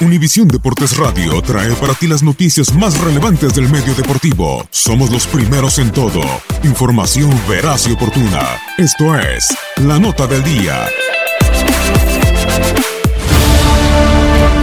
Univisión Deportes Radio trae para ti las noticias más relevantes del medio deportivo. Somos los primeros en todo. Información veraz y oportuna. Esto es La Nota del Día.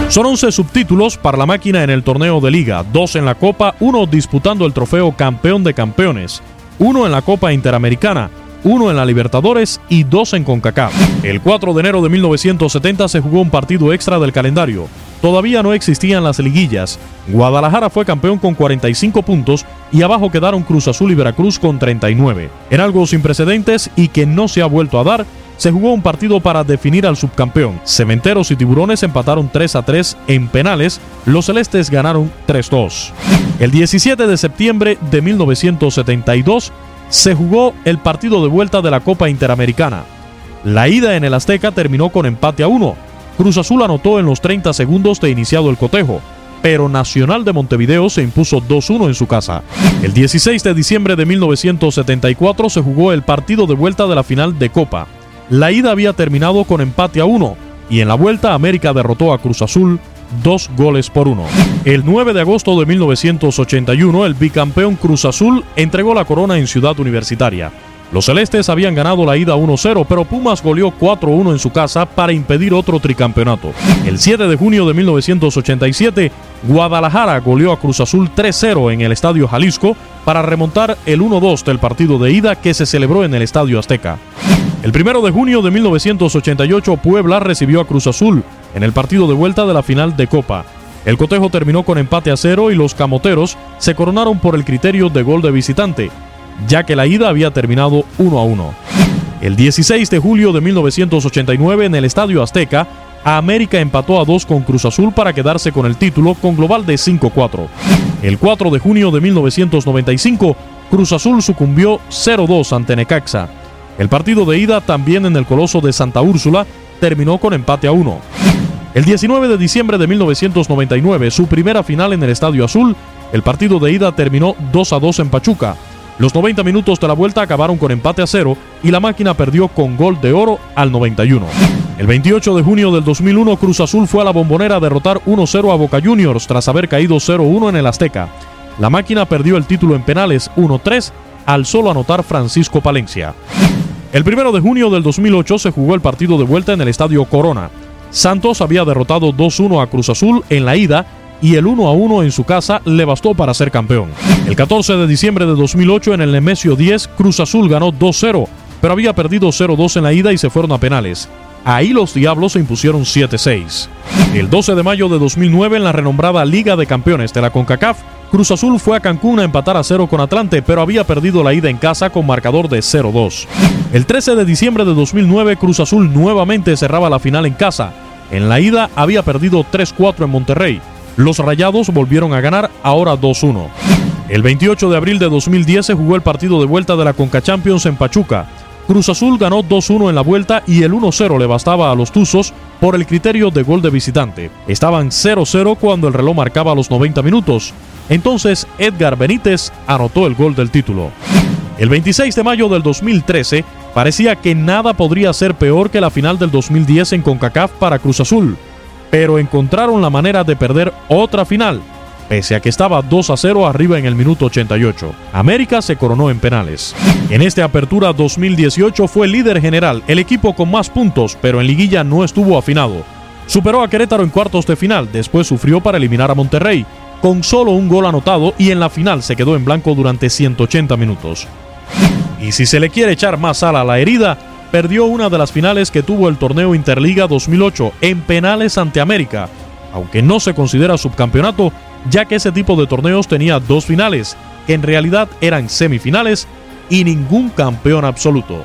Son 11 subtítulos para la máquina en el torneo de liga, dos en la Copa, uno disputando el trofeo campeón de campeones, uno en la Copa Interamericana, uno en la Libertadores y dos en CONCACAF. El 4 de enero de 1970 se jugó un partido extra del calendario. Todavía no existían las liguillas. Guadalajara fue campeón con 45 puntos y abajo quedaron Cruz Azul y Veracruz con 39. En algo sin precedentes y que no se ha vuelto a dar, se jugó un partido para definir al subcampeón. Cementeros y Tiburones empataron 3 a 3 en penales, los celestes ganaron 3-2. El 17 de septiembre de 1972 se jugó el partido de vuelta de la Copa Interamericana. La ida en el Azteca terminó con empate a 1. Cruz Azul anotó en los 30 segundos de iniciado el cotejo, pero Nacional de Montevideo se impuso 2-1 en su casa. El 16 de diciembre de 1974 se jugó el partido de vuelta de la final de Copa. La ida había terminado con empate a 1 y en la vuelta América derrotó a Cruz Azul dos goles por uno. El 9 de agosto de 1981, el bicampeón Cruz Azul entregó la corona en Ciudad Universitaria. Los celestes habían ganado la ida 1-0, pero Pumas goleó 4-1 en su casa para impedir otro tricampeonato. El 7 de junio de 1987, Guadalajara goleó a Cruz Azul 3-0 en el Estadio Jalisco para remontar el 1-2 del partido de ida que se celebró en el Estadio Azteca. El 1 de junio de 1988, Puebla recibió a Cruz Azul en el partido de vuelta de la final de Copa. El cotejo terminó con empate a cero y los camoteros se coronaron por el criterio de gol de visitante, ya que la ida había terminado 1 a 1. El 16 de julio de 1989 en el Estadio Azteca, América empató a 2 con Cruz Azul para quedarse con el título con global de 5-4. El 4 de junio de 1995, Cruz Azul sucumbió 0-2 ante Necaxa. El partido de ida también en el Coloso de Santa Úrsula terminó con empate a 1. El 19 de diciembre de 1999, su primera final en el Estadio Azul, el partido de ida terminó 2 a 2 en Pachuca. Los 90 minutos de la vuelta acabaron con empate a cero y la máquina perdió con gol de oro al 91. El 28 de junio del 2001 Cruz Azul fue a la bombonera a derrotar 1-0 a Boca Juniors tras haber caído 0-1 en el Azteca. La máquina perdió el título en penales 1-3 al solo anotar Francisco Palencia. El 1 de junio del 2008 se jugó el partido de vuelta en el Estadio Corona. Santos había derrotado 2-1 a Cruz Azul en la ida y el 1 a 1 en su casa le bastó para ser campeón. El 14 de diciembre de 2008 en el Nemesio 10, Cruz Azul ganó 2-0, pero había perdido 0-2 en la ida y se fueron a penales. Ahí los Diablos se impusieron 7-6. El 12 de mayo de 2009 en la renombrada Liga de Campeones de la CONCACAF, Cruz Azul fue a Cancún a empatar a cero con Atlante, pero había perdido la ida en casa con marcador de 0-2. El 13 de diciembre de 2009, Cruz Azul nuevamente cerraba la final en casa. En la ida había perdido 3-4 en Monterrey. Los Rayados volvieron a ganar, ahora 2-1. El 28 de abril de 2010 se jugó el partido de vuelta de la Conca Champions en Pachuca. Cruz Azul ganó 2-1 en la vuelta y el 1-0 le bastaba a los Tuzos por el criterio de gol de visitante. Estaban 0-0 cuando el reloj marcaba los 90 minutos. Entonces Edgar Benítez anotó el gol del título. El 26 de mayo del 2013 parecía que nada podría ser peor que la final del 2010 en CONCACAF para Cruz Azul, pero encontraron la manera de perder otra final pese a que estaba 2 a 0 arriba en el minuto 88. América se coronó en penales. En esta apertura 2018 fue líder general, el equipo con más puntos, pero en liguilla no estuvo afinado. Superó a Querétaro en cuartos de final, después sufrió para eliminar a Monterrey, con solo un gol anotado y en la final se quedó en blanco durante 180 minutos. Y si se le quiere echar más sal a la herida, perdió una de las finales que tuvo el torneo Interliga 2008 en penales ante América. Aunque no se considera subcampeonato, ya que ese tipo de torneos tenía dos finales, que en realidad eran semifinales, y ningún campeón absoluto.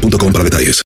boostmobile.com para detalles.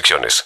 restricciones.